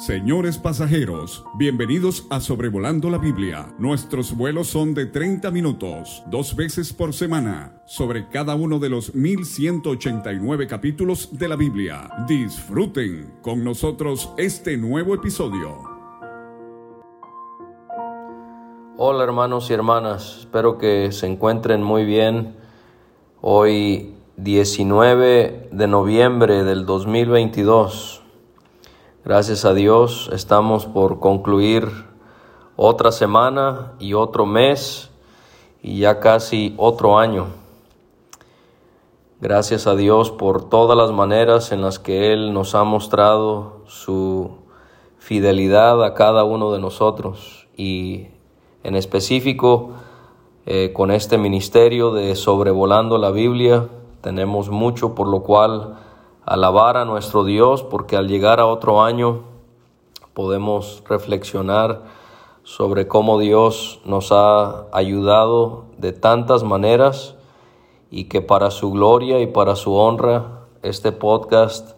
Señores pasajeros, bienvenidos a Sobrevolando la Biblia. Nuestros vuelos son de 30 minutos, dos veces por semana, sobre cada uno de los 1189 capítulos de la Biblia. Disfruten con nosotros este nuevo episodio. Hola hermanos y hermanas, espero que se encuentren muy bien. Hoy 19 de noviembre del 2022 Gracias a Dios estamos por concluir otra semana y otro mes y ya casi otro año. Gracias a Dios por todas las maneras en las que Él nos ha mostrado su fidelidad a cada uno de nosotros y en específico eh, con este ministerio de sobrevolando la Biblia tenemos mucho por lo cual alabar a nuestro Dios porque al llegar a otro año podemos reflexionar sobre cómo Dios nos ha ayudado de tantas maneras y que para su gloria y para su honra este podcast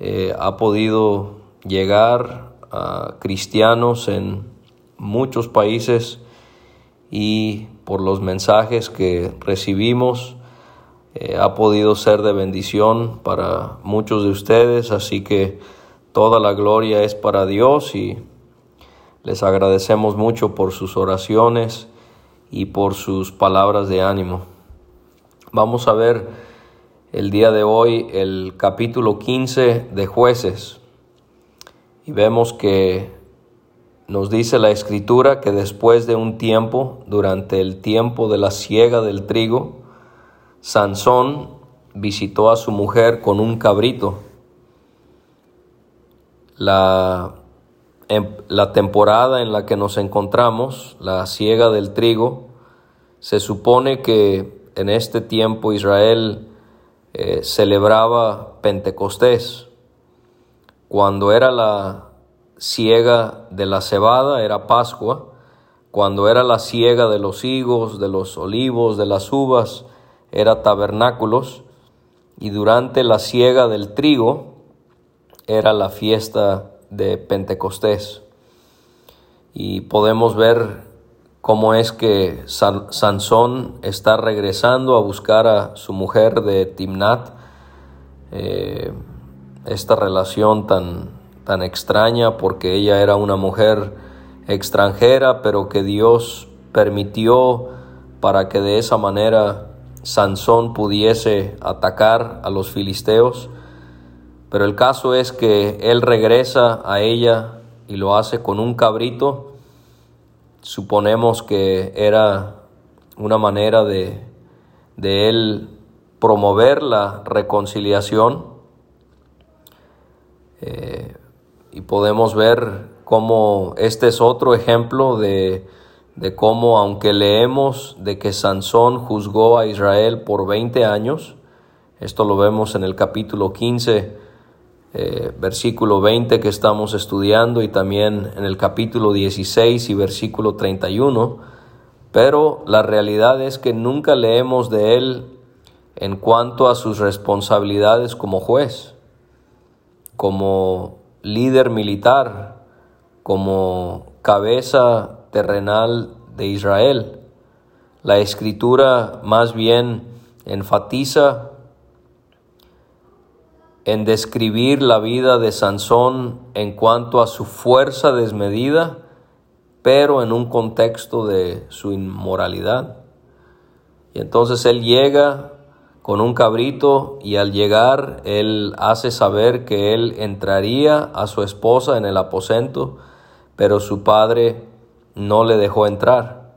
eh, ha podido llegar a cristianos en muchos países y por los mensajes que recibimos eh, ha podido ser de bendición para muchos de ustedes, así que toda la gloria es para Dios y les agradecemos mucho por sus oraciones y por sus palabras de ánimo. Vamos a ver el día de hoy el capítulo 15 de jueces y vemos que nos dice la escritura que después de un tiempo, durante el tiempo de la siega del trigo, Sansón visitó a su mujer con un cabrito. La, em, la, temporada en la que nos encontramos, la siega del trigo, se supone que en este tiempo Israel eh, celebraba Pentecostés. Cuando era la siega de la cebada era Pascua, cuando era la siega de los higos, de los olivos, de las uvas, era tabernáculos y durante la siega del trigo era la fiesta de Pentecostés. Y podemos ver cómo es que Sansón está regresando a buscar a su mujer de Timnat. Eh, esta relación tan, tan extraña porque ella era una mujer extranjera, pero que Dios permitió para que de esa manera Sansón pudiese atacar a los filisteos, pero el caso es que él regresa a ella y lo hace con un cabrito. Suponemos que era una manera de, de él promover la reconciliación. Eh, y podemos ver cómo este es otro ejemplo de de cómo, aunque leemos de que Sansón juzgó a Israel por 20 años, esto lo vemos en el capítulo 15, eh, versículo 20 que estamos estudiando y también en el capítulo 16 y versículo 31, pero la realidad es que nunca leemos de él en cuanto a sus responsabilidades como juez, como líder militar, como cabeza terrenal de Israel. La escritura más bien enfatiza en describir la vida de Sansón en cuanto a su fuerza desmedida, pero en un contexto de su inmoralidad. Y entonces él llega con un cabrito y al llegar él hace saber que él entraría a su esposa en el aposento, pero su padre no le dejó entrar.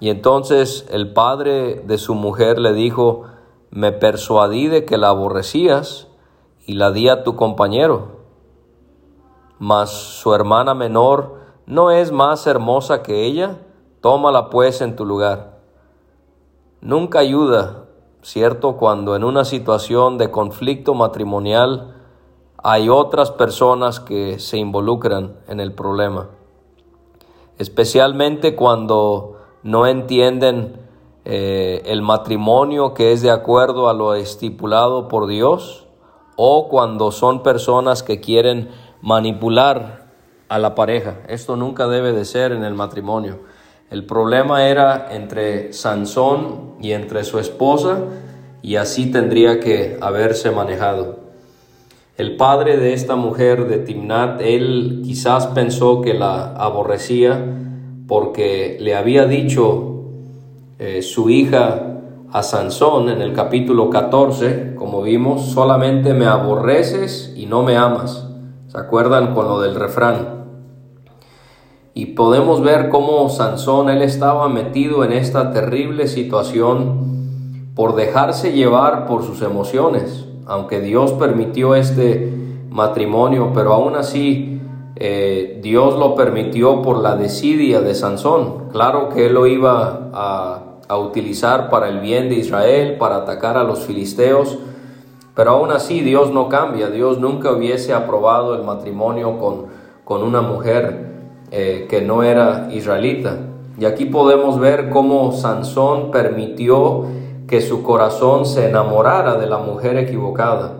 Y entonces el padre de su mujer le dijo, me persuadí de que la aborrecías y la di a tu compañero. Mas su hermana menor no es más hermosa que ella, tómala pues en tu lugar. Nunca ayuda, ¿cierto? Cuando en una situación de conflicto matrimonial hay otras personas que se involucran en el problema especialmente cuando no entienden eh, el matrimonio que es de acuerdo a lo estipulado por Dios o cuando son personas que quieren manipular a la pareja. Esto nunca debe de ser en el matrimonio. El problema era entre Sansón y entre su esposa y así tendría que haberse manejado. El padre de esta mujer de Timnat, él quizás pensó que la aborrecía porque le había dicho eh, su hija a Sansón en el capítulo 14, como vimos, solamente me aborreces y no me amas. ¿Se acuerdan con lo del refrán? Y podemos ver cómo Sansón, él estaba metido en esta terrible situación por dejarse llevar por sus emociones aunque Dios permitió este matrimonio, pero aún así eh, Dios lo permitió por la desidia de Sansón. Claro que él lo iba a, utilizar para el bien de Israel, para atacar a los filisteos, pero aún así Dios no cambia. Dios nunca hubiese aprobado el matrimonio con, con una mujer eh, que no era israelita. Y aquí podemos ver cómo Sansón permitió que su corazón se enamorara de la mujer equivocada.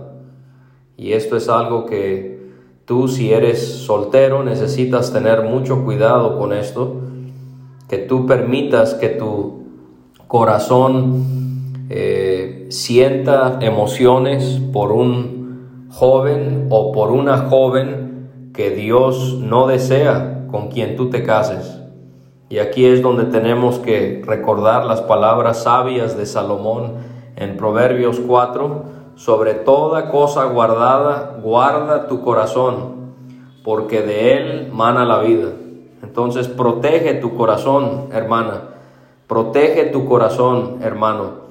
Y esto es algo que tú si eres soltero necesitas tener mucho cuidado con esto, que tú permitas que tu corazón eh, sienta emociones por un joven o por una joven que Dios no desea con quien tú te cases. Y aquí es donde tenemos que recordar las palabras sabias de Salomón en Proverbios 4, sobre toda cosa guardada, guarda tu corazón, porque de él mana la vida. Entonces protege tu corazón, hermana, protege tu corazón, hermano.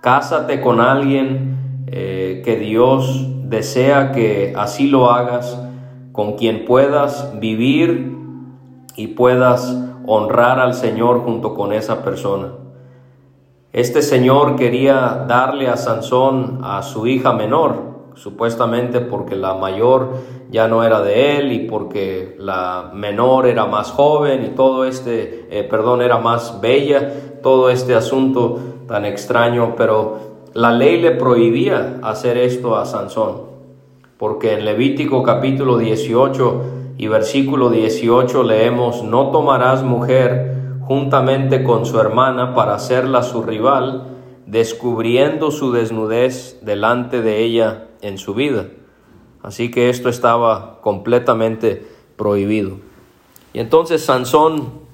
Cásate con alguien eh, que Dios desea que así lo hagas, con quien puedas vivir y puedas honrar al Señor junto con esa persona. Este señor quería darle a Sansón a su hija menor, supuestamente porque la mayor ya no era de él y porque la menor era más joven y todo este, eh, perdón, era más bella, todo este asunto tan extraño, pero la ley le prohibía hacer esto a Sansón, porque en Levítico capítulo 18 y versículo 18 leemos, no tomarás mujer juntamente con su hermana para hacerla su rival, descubriendo su desnudez delante de ella en su vida. Así que esto estaba completamente prohibido. Y entonces Sansón,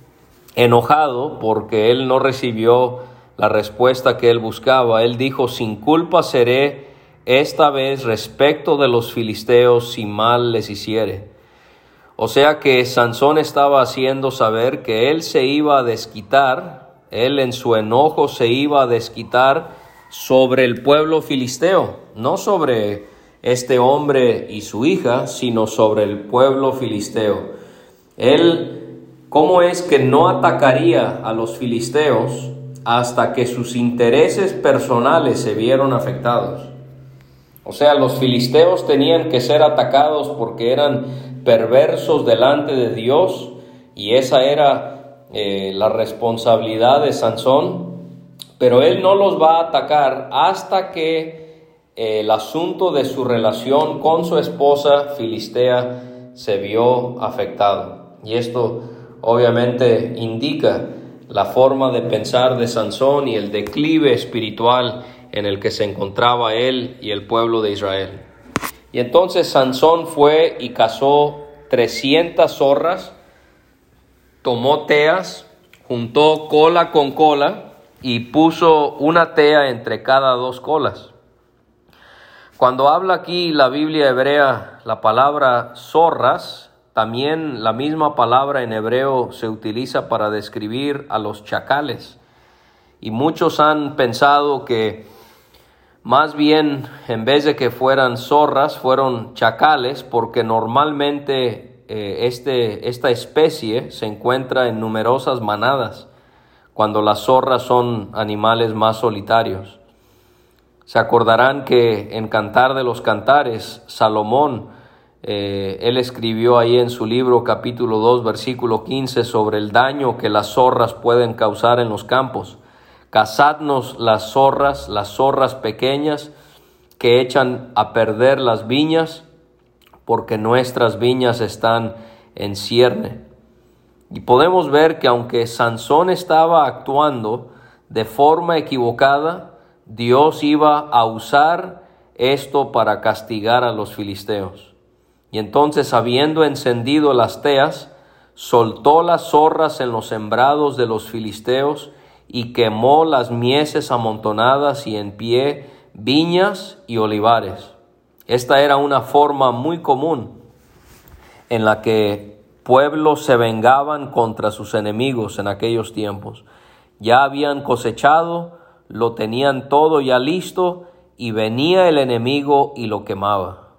enojado porque él no recibió la respuesta que él buscaba, él dijo, sin culpa seré esta vez respecto de los filisteos si mal les hiciere. O sea que Sansón estaba haciendo saber que él se iba a desquitar, él en su enojo se iba a desquitar sobre el pueblo filisteo, no sobre este hombre y su hija, sino sobre el pueblo filisteo. Él, ¿cómo es que no atacaría a los filisteos hasta que sus intereses personales se vieron afectados? O sea, los filisteos tenían que ser atacados porque eran perversos delante de Dios y esa era eh, la responsabilidad de Sansón, pero él no los va a atacar hasta que eh, el asunto de su relación con su esposa filistea se vio afectado. Y esto obviamente indica la forma de pensar de Sansón y el declive espiritual en el que se encontraba él y el pueblo de Israel. Y entonces Sansón fue y cazó 300 zorras, tomó teas, juntó cola con cola y puso una tea entre cada dos colas. Cuando habla aquí la Biblia hebrea la palabra zorras, también la misma palabra en hebreo se utiliza para describir a los chacales. Y muchos han pensado que más bien, en vez de que fueran zorras, fueron chacales, porque normalmente eh, este, esta especie se encuentra en numerosas manadas, cuando las zorras son animales más solitarios. Se acordarán que en Cantar de los Cantares, Salomón, eh, él escribió ahí en su libro capítulo 2, versículo 15, sobre el daño que las zorras pueden causar en los campos. Cazadnos las zorras, las zorras pequeñas que echan a perder las viñas, porque nuestras viñas están en cierne. Y podemos ver que aunque Sansón estaba actuando de forma equivocada, Dios iba a usar esto para castigar a los filisteos. Y entonces, habiendo encendido las teas, soltó las zorras en los sembrados de los filisteos y quemó las mieses amontonadas y en pie viñas y olivares. Esta era una forma muy común en la que pueblos se vengaban contra sus enemigos en aquellos tiempos. Ya habían cosechado, lo tenían todo ya listo y venía el enemigo y lo quemaba.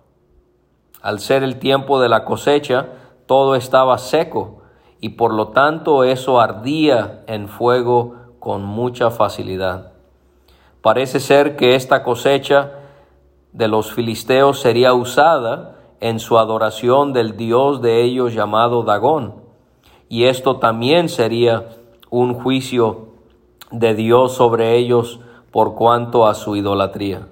Al ser el tiempo de la cosecha, todo estaba seco y por lo tanto eso ardía en fuego con mucha facilidad. Parece ser que esta cosecha de los filisteos sería usada en su adoración del dios de ellos llamado Dagón, y esto también sería un juicio de Dios sobre ellos por cuanto a su idolatría.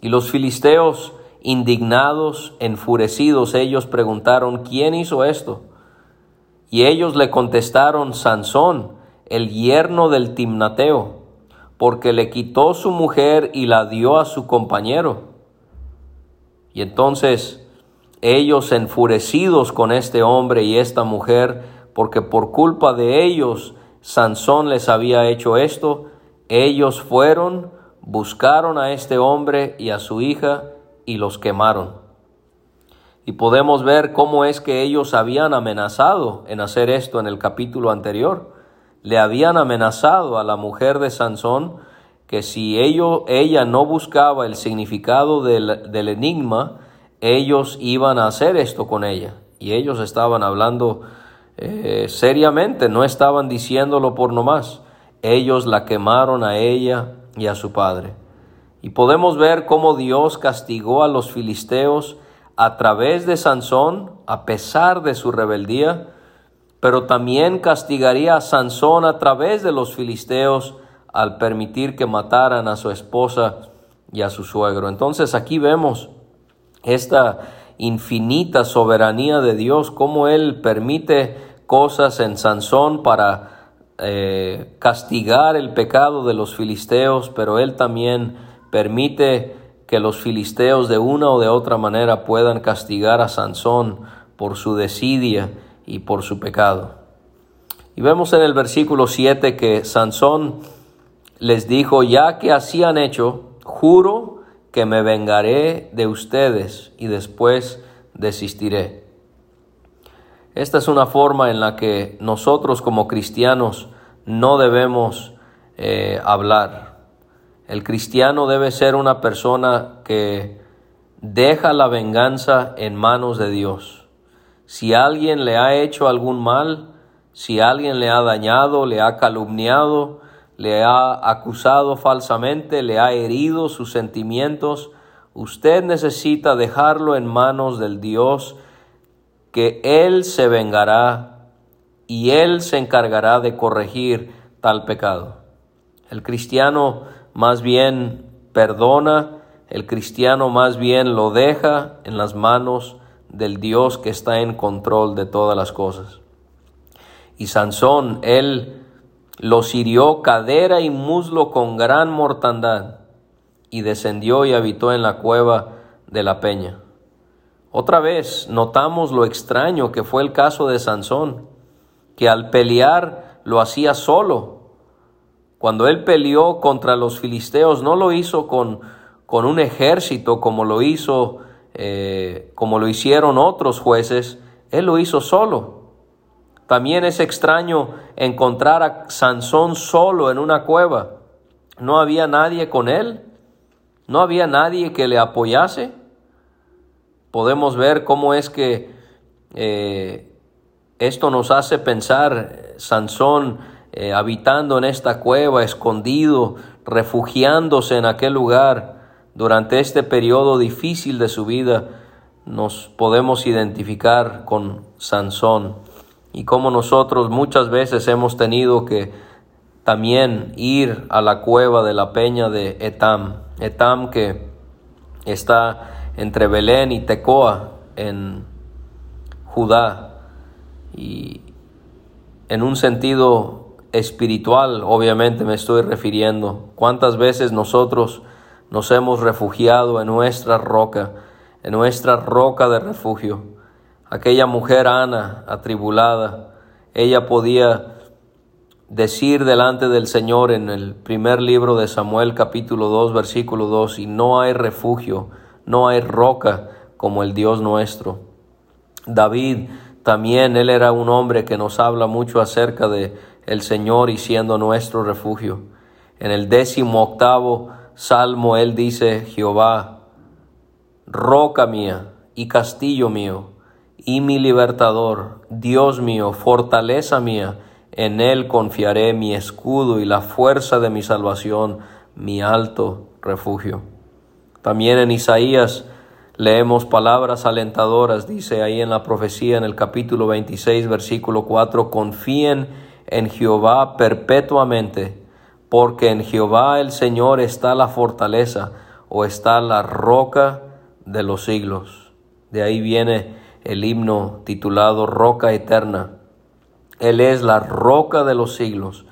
Y los filisteos, indignados, enfurecidos, ellos preguntaron, ¿quién hizo esto? Y ellos le contestaron, Sansón, el yerno del Timnateo, porque le quitó su mujer y la dio a su compañero. Y entonces ellos enfurecidos con este hombre y esta mujer, porque por culpa de ellos Sansón les había hecho esto, ellos fueron, buscaron a este hombre y a su hija y los quemaron. Y podemos ver cómo es que ellos habían amenazado en hacer esto en el capítulo anterior. Le habían amenazado a la mujer de Sansón que si ello, ella no buscaba el significado del, del enigma, ellos iban a hacer esto con ella. Y ellos estaban hablando eh, seriamente, no estaban diciéndolo por nomás. Ellos la quemaron a ella y a su padre. Y podemos ver cómo Dios castigó a los filisteos a través de Sansón, a pesar de su rebeldía, pero también castigaría a Sansón a través de los filisteos al permitir que mataran a su esposa y a su suegro. Entonces aquí vemos esta infinita soberanía de Dios, cómo Él permite cosas en Sansón para eh, castigar el pecado de los filisteos, pero Él también permite que los filisteos de una o de otra manera puedan castigar a Sansón por su desidia y por su pecado. Y vemos en el versículo 7 que Sansón les dijo, ya que así han hecho, juro que me vengaré de ustedes y después desistiré. Esta es una forma en la que nosotros como cristianos no debemos eh, hablar. El cristiano debe ser una persona que deja la venganza en manos de Dios. Si alguien le ha hecho algún mal, si alguien le ha dañado, le ha calumniado, le ha acusado falsamente, le ha herido sus sentimientos, usted necesita dejarlo en manos del Dios, que Él se vengará y Él se encargará de corregir tal pecado. El cristiano más bien perdona, el cristiano más bien lo deja en las manos del Dios que está en control de todas las cosas. Y Sansón, él los hirió cadera y muslo con gran mortandad y descendió y habitó en la cueva de la peña. Otra vez notamos lo extraño que fue el caso de Sansón, que al pelear lo hacía solo, cuando él peleó contra los filisteos, no lo hizo con, con un ejército como lo hizo, eh, como lo hicieron otros jueces, él lo hizo solo. También es extraño encontrar a Sansón solo en una cueva. No había nadie con él, no había nadie que le apoyase. Podemos ver cómo es que eh, esto nos hace pensar, Sansón eh, habitando en esta cueva, escondido, refugiándose en aquel lugar durante este periodo difícil de su vida, nos podemos identificar con Sansón y cómo nosotros muchas veces hemos tenido que también ir a la cueva de la peña de Etam, Etam que está entre Belén y Tecoa, en Judá y en un sentido espiritual, obviamente me estoy refiriendo. ¿Cuántas veces nosotros nos hemos refugiado en nuestra roca, en nuestra roca de refugio? Aquella mujer Ana, atribulada, ella podía decir delante del Señor en el primer libro de Samuel capítulo 2 versículo 2, y no hay refugio, no hay roca como el Dios nuestro. David también, él era un hombre que nos habla mucho acerca de el Señor y siendo nuestro refugio. En el décimo octavo salmo él dice, Jehová, roca mía y castillo mío, y mi libertador, Dios mío, fortaleza mía, en él confiaré mi escudo y la fuerza de mi salvación, mi alto refugio. También en Isaías leemos palabras alentadoras, dice ahí en la profecía en el capítulo 26, versículo 4, confíen en Jehová perpetuamente, porque en Jehová el Señor está la fortaleza o está la roca de los siglos. De ahí viene el himno titulado Roca Eterna. Él es la roca de los siglos.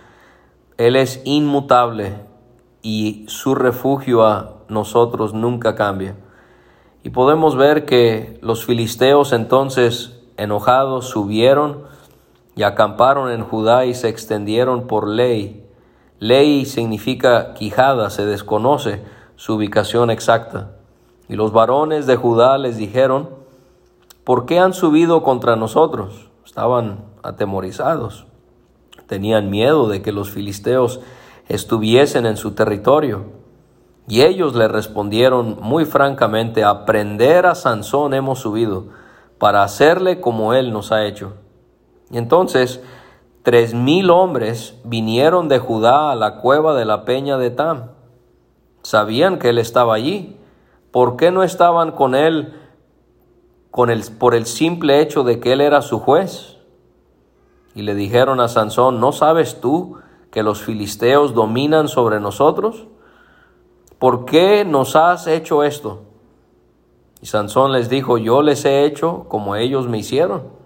Él es inmutable y su refugio a nosotros nunca cambia. Y podemos ver que los filisteos entonces enojados subieron y acamparon en Judá y se extendieron por ley. Ley significa quijada, se desconoce su ubicación exacta. Y los varones de Judá les dijeron, ¿por qué han subido contra nosotros? Estaban atemorizados. Tenían miedo de que los filisteos estuviesen en su territorio. Y ellos le respondieron muy francamente, a prender a Sansón hemos subido, para hacerle como él nos ha hecho. Y entonces tres mil hombres vinieron de Judá a la cueva de la peña de Tam. Sabían que él estaba allí. ¿Por qué no estaban con él con por el simple hecho de que él era su juez? Y le dijeron a Sansón, ¿no sabes tú que los filisteos dominan sobre nosotros? ¿Por qué nos has hecho esto? Y Sansón les dijo, yo les he hecho como ellos me hicieron.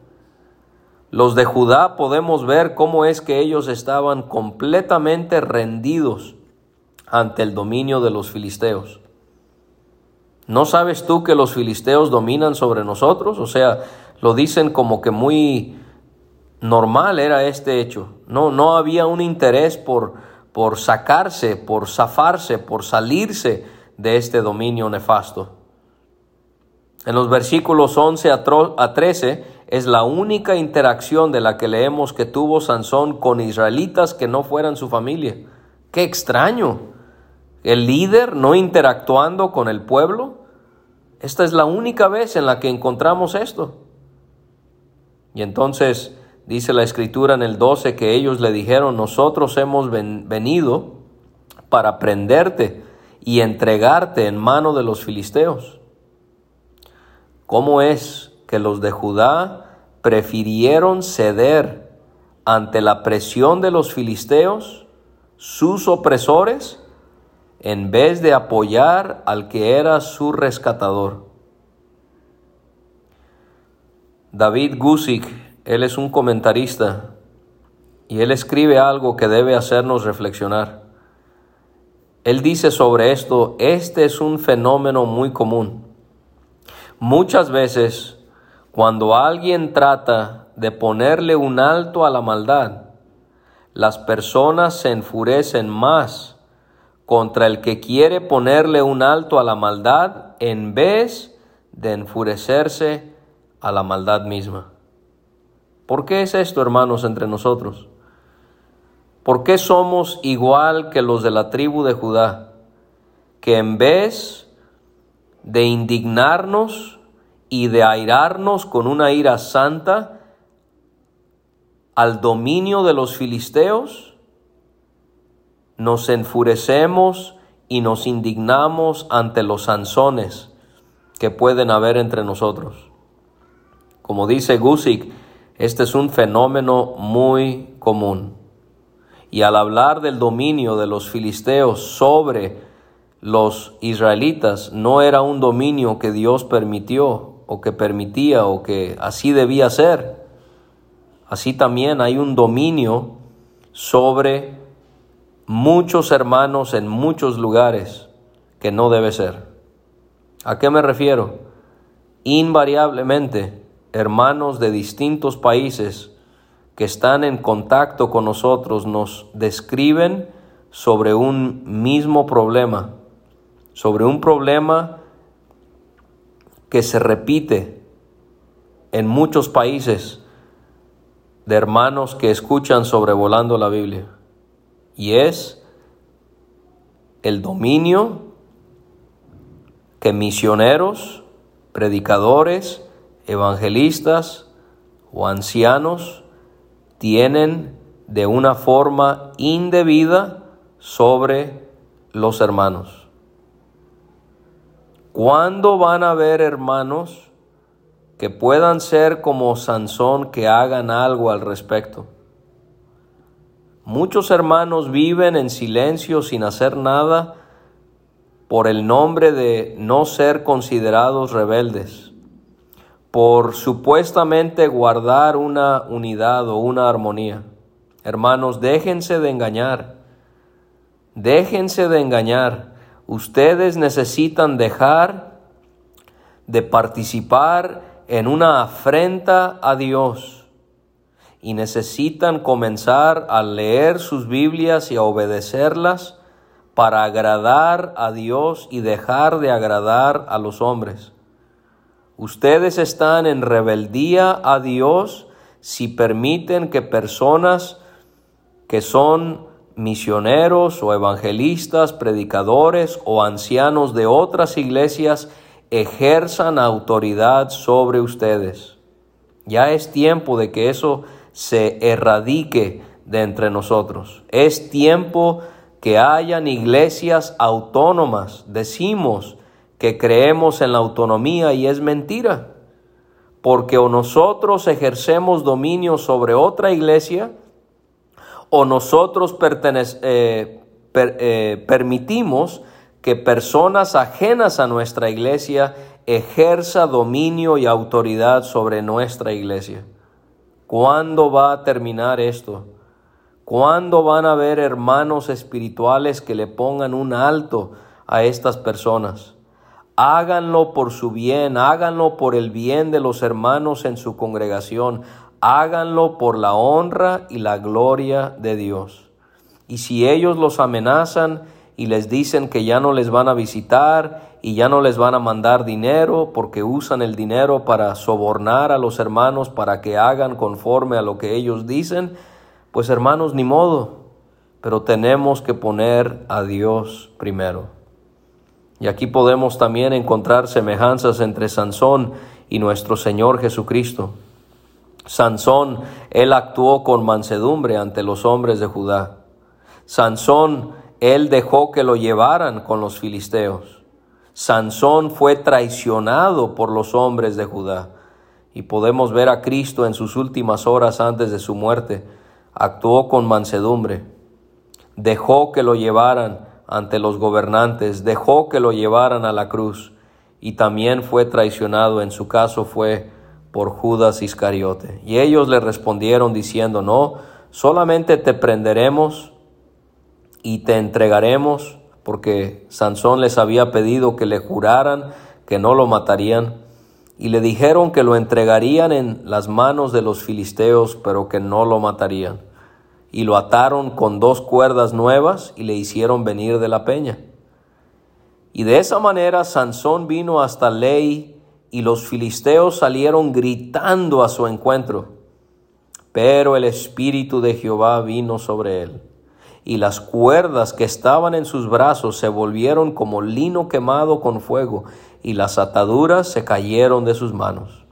Los de Judá podemos ver cómo es que ellos estaban completamente rendidos ante el dominio de los filisteos. ¿No sabes tú que los filisteos dominan sobre nosotros? O sea, lo dicen como que muy normal era este hecho. No, no había un interés por, por sacarse, por zafarse, por salirse de este dominio nefasto. En los versículos 11 a 13 es la única interacción de la que leemos que tuvo Sansón con israelitas que no fueran su familia. Qué extraño. El líder no interactuando con el pueblo. Esta es la única vez en la que encontramos esto. Y entonces Dice la escritura en el 12 que ellos le dijeron, nosotros hemos venido para prenderte y entregarte en mano de los filisteos. ¿Cómo es que los de Judá prefirieron ceder ante la presión de los filisteos, sus opresores, en vez de apoyar al que era su rescatador? David Gusick él es un comentarista y él escribe algo que debe hacernos reflexionar. Él dice sobre esto, este es un fenómeno muy común. Muchas veces, cuando alguien trata de ponerle un alto a la maldad, las personas se enfurecen más contra el que quiere ponerle un alto a la maldad en vez de enfurecerse a la maldad misma. ¿Por qué es esto, hermanos, entre nosotros? ¿Por qué somos igual que los de la tribu de Judá? Que en vez de indignarnos y de airarnos con una ira santa al dominio de los filisteos, nos enfurecemos y nos indignamos ante los sanzones que pueden haber entre nosotros. Como dice Gusick, este es un fenómeno muy común. Y al hablar del dominio de los filisteos sobre los israelitas, no era un dominio que Dios permitió o que permitía o que así debía ser, así también hay un dominio sobre muchos hermanos en muchos lugares que no debe ser. ¿A qué me refiero? Invariablemente, hermanos de distintos países que están en contacto con nosotros nos describen sobre un mismo problema, sobre un problema que se repite en muchos países de hermanos que escuchan sobrevolando la Biblia. Y es el dominio que misioneros, predicadores, evangelistas o ancianos tienen de una forma indebida sobre los hermanos. ¿Cuándo van a haber hermanos que puedan ser como Sansón que hagan algo al respecto? Muchos hermanos viven en silencio sin hacer nada por el nombre de no ser considerados rebeldes, por supuestamente guardar una unidad o una armonía. Hermanos, déjense de engañar, déjense de engañar. Ustedes necesitan dejar de participar en una afrenta a Dios y necesitan comenzar a leer sus Biblias y a obedecerlas para agradar a Dios y dejar de agradar a los hombres. Ustedes están en rebeldía a Dios si permiten que personas que son misioneros o evangelistas, predicadores o ancianos de otras iglesias ejerzan autoridad sobre ustedes. Ya es tiempo de que eso se erradique de entre nosotros. Es tiempo que hayan iglesias autónomas. Decimos que creemos en la autonomía y es mentira, porque o nosotros ejercemos dominio sobre otra iglesia, o nosotros eh, eh, permitimos que personas ajenas a nuestra iglesia ejerza dominio y autoridad sobre nuestra iglesia. ¿Cuándo va a terminar esto? ¿Cuándo van a haber hermanos espirituales que le pongan un alto a estas personas? Háganlo por su bien, háganlo por el bien de los hermanos en su congregación, háganlo por la honra y la gloria de Dios. Y si ellos los amenazan y les dicen que ya no les van a visitar y ya no les van a mandar dinero porque usan el dinero para sobornar a los hermanos para que hagan conforme a lo que ellos dicen, pues hermanos, ni modo, pero tenemos que poner a Dios primero. Y aquí podemos también encontrar semejanzas entre Sansón y nuestro Señor Jesucristo. Sansón, él actuó con mansedumbre ante los hombres de Judá. Sansón, él dejó que lo llevaran con los filisteos. Sansón fue traicionado por los hombres de Judá. Y podemos ver a Cristo en sus últimas horas antes de su muerte actuó con mansedumbre, dejó que lo llevaran ante los gobernantes, dejó que lo llevaran a la cruz y también fue traicionado, en su caso fue por Judas Iscariote. Y ellos le respondieron diciendo, no, solamente te prenderemos y te entregaremos, porque Sansón les había pedido que le juraran que no lo matarían, y le dijeron que lo entregarían en las manos de los filisteos, pero que no lo matarían y lo ataron con dos cuerdas nuevas y le hicieron venir de la peña. Y de esa manera Sansón vino hasta Ley y los filisteos salieron gritando a su encuentro. Pero el Espíritu de Jehová vino sobre él, y las cuerdas que estaban en sus brazos se volvieron como lino quemado con fuego, y las ataduras se cayeron de sus manos.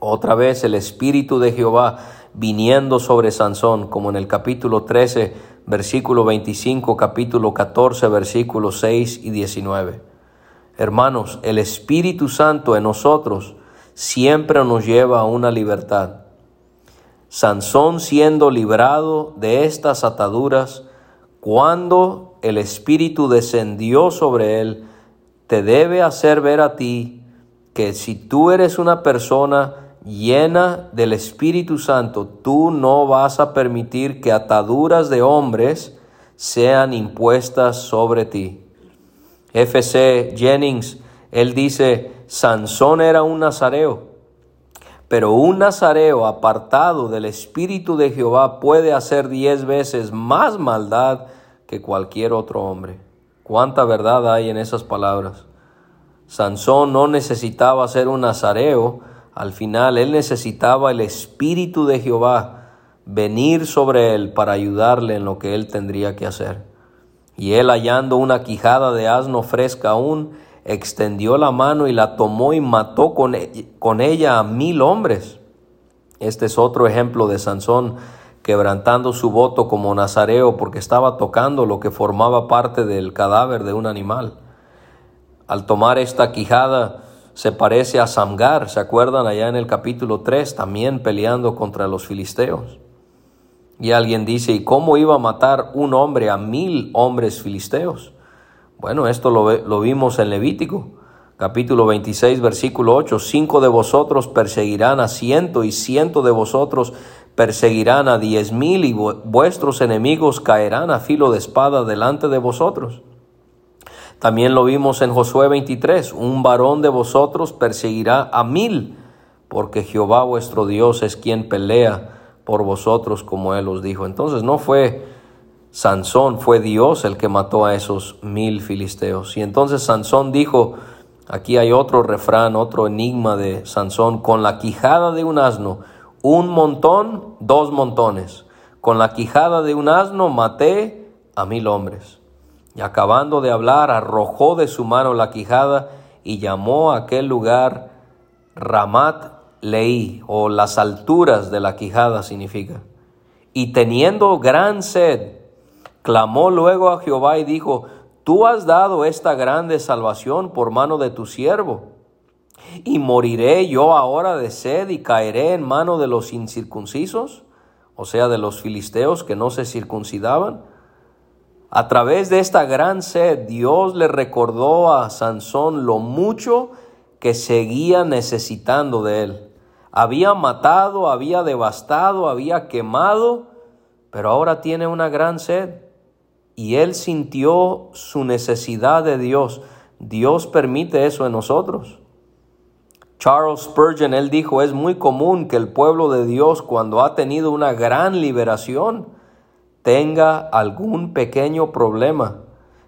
Otra vez el Espíritu de Jehová viniendo sobre Sansón, como en el capítulo 13, versículo 25, capítulo 14, versículos 6 y 19. Hermanos, el Espíritu Santo en nosotros siempre nos lleva a una libertad. Sansón siendo librado de estas ataduras, cuando el Espíritu descendió sobre él, te debe hacer ver a ti que si tú eres una persona llena del Espíritu Santo, tú no vas a permitir que ataduras de hombres sean impuestas sobre ti. F.C. Jennings, él dice, Sansón era un nazareo, pero un nazareo apartado del Espíritu de Jehová puede hacer diez veces más maldad que cualquier otro hombre. ¿Cuánta verdad hay en esas palabras? Sansón no necesitaba ser un nazareo, al final él necesitaba el Espíritu de Jehová venir sobre él para ayudarle en lo que él tendría que hacer. Y él hallando una quijada de asno fresca aún, extendió la mano y la tomó y mató con, e, con ella a mil hombres. Este es otro ejemplo de Sansón quebrantando su voto como nazareo porque estaba tocando lo que formaba parte del cadáver de un animal. Al tomar esta quijada se parece a Samgar, ¿se acuerdan allá en el capítulo 3, también peleando contra los filisteos? Y alguien dice, ¿y cómo iba a matar un hombre a mil hombres filisteos? Bueno, esto lo, lo vimos en Levítico, capítulo 26, versículo 8. Cinco de vosotros perseguirán a ciento y ciento de vosotros perseguirán a diez mil y vuestros enemigos caerán a filo de espada delante de vosotros. También lo vimos en Josué 23, un varón de vosotros perseguirá a mil, porque Jehová vuestro Dios es quien pelea por vosotros, como él os dijo. Entonces no fue Sansón, fue Dios el que mató a esos mil filisteos. Y entonces Sansón dijo, aquí hay otro refrán, otro enigma de Sansón, con la quijada de un asno, un montón, dos montones. Con la quijada de un asno maté a mil hombres. Y acabando de hablar, arrojó de su mano la quijada y llamó a aquel lugar Ramat Leí, o las alturas de la quijada significa. Y teniendo gran sed, Clamó luego a Jehová y dijo, Tú has dado esta grande salvación por mano de tu siervo. ¿Y moriré yo ahora de sed y caeré en mano de los incircuncisos? O sea, de los filisteos que no se circuncidaban. A través de esta gran sed, Dios le recordó a Sansón lo mucho que seguía necesitando de él. Había matado, había devastado, había quemado, pero ahora tiene una gran sed y él sintió su necesidad de Dios. Dios permite eso en nosotros. Charles Spurgeon, él dijo, es muy común que el pueblo de Dios cuando ha tenido una gran liberación tenga algún pequeño problema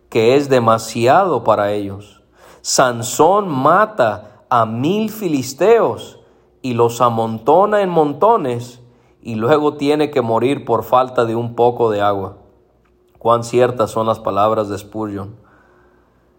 que es demasiado para ellos. Sansón mata a mil filisteos y los amontona en montones y luego tiene que morir por falta de un poco de agua. Cuán ciertas son las palabras de Spurgeon.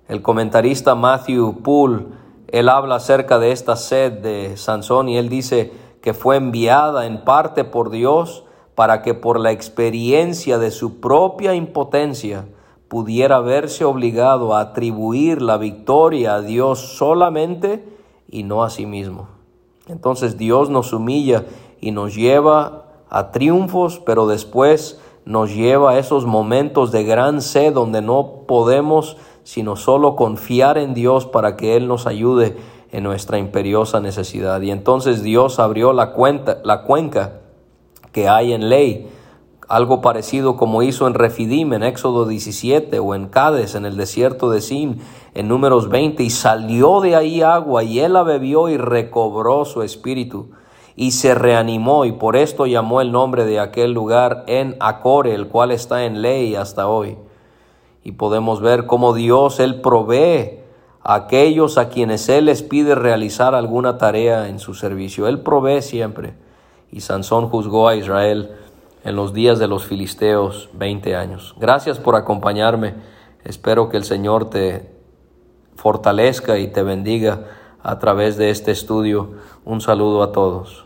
El comentarista Matthew Poole, él habla acerca de esta sed de Sansón y él dice que fue enviada en parte por Dios para que por la experiencia de su propia impotencia pudiera verse obligado a atribuir la victoria a Dios solamente y no a sí mismo. Entonces Dios nos humilla y nos lleva a triunfos, pero después nos lleva a esos momentos de gran sed donde no podemos sino solo confiar en Dios para que Él nos ayude en nuestra imperiosa necesidad. Y entonces Dios abrió la, cuenta, la cuenca que hay en ley, algo parecido como hizo en Refidim en Éxodo 17 o en Cades en el desierto de Sin en números 20 y salió de ahí agua y él la bebió y recobró su espíritu y se reanimó y por esto llamó el nombre de aquel lugar en Acore, el cual está en ley hasta hoy. Y podemos ver cómo Dios, Él provee a aquellos a quienes Él les pide realizar alguna tarea en su servicio. Él provee siempre. Y Sansón juzgó a Israel en los días de los filisteos 20 años. Gracias por acompañarme. Espero que el Señor te fortalezca y te bendiga a través de este estudio. Un saludo a todos.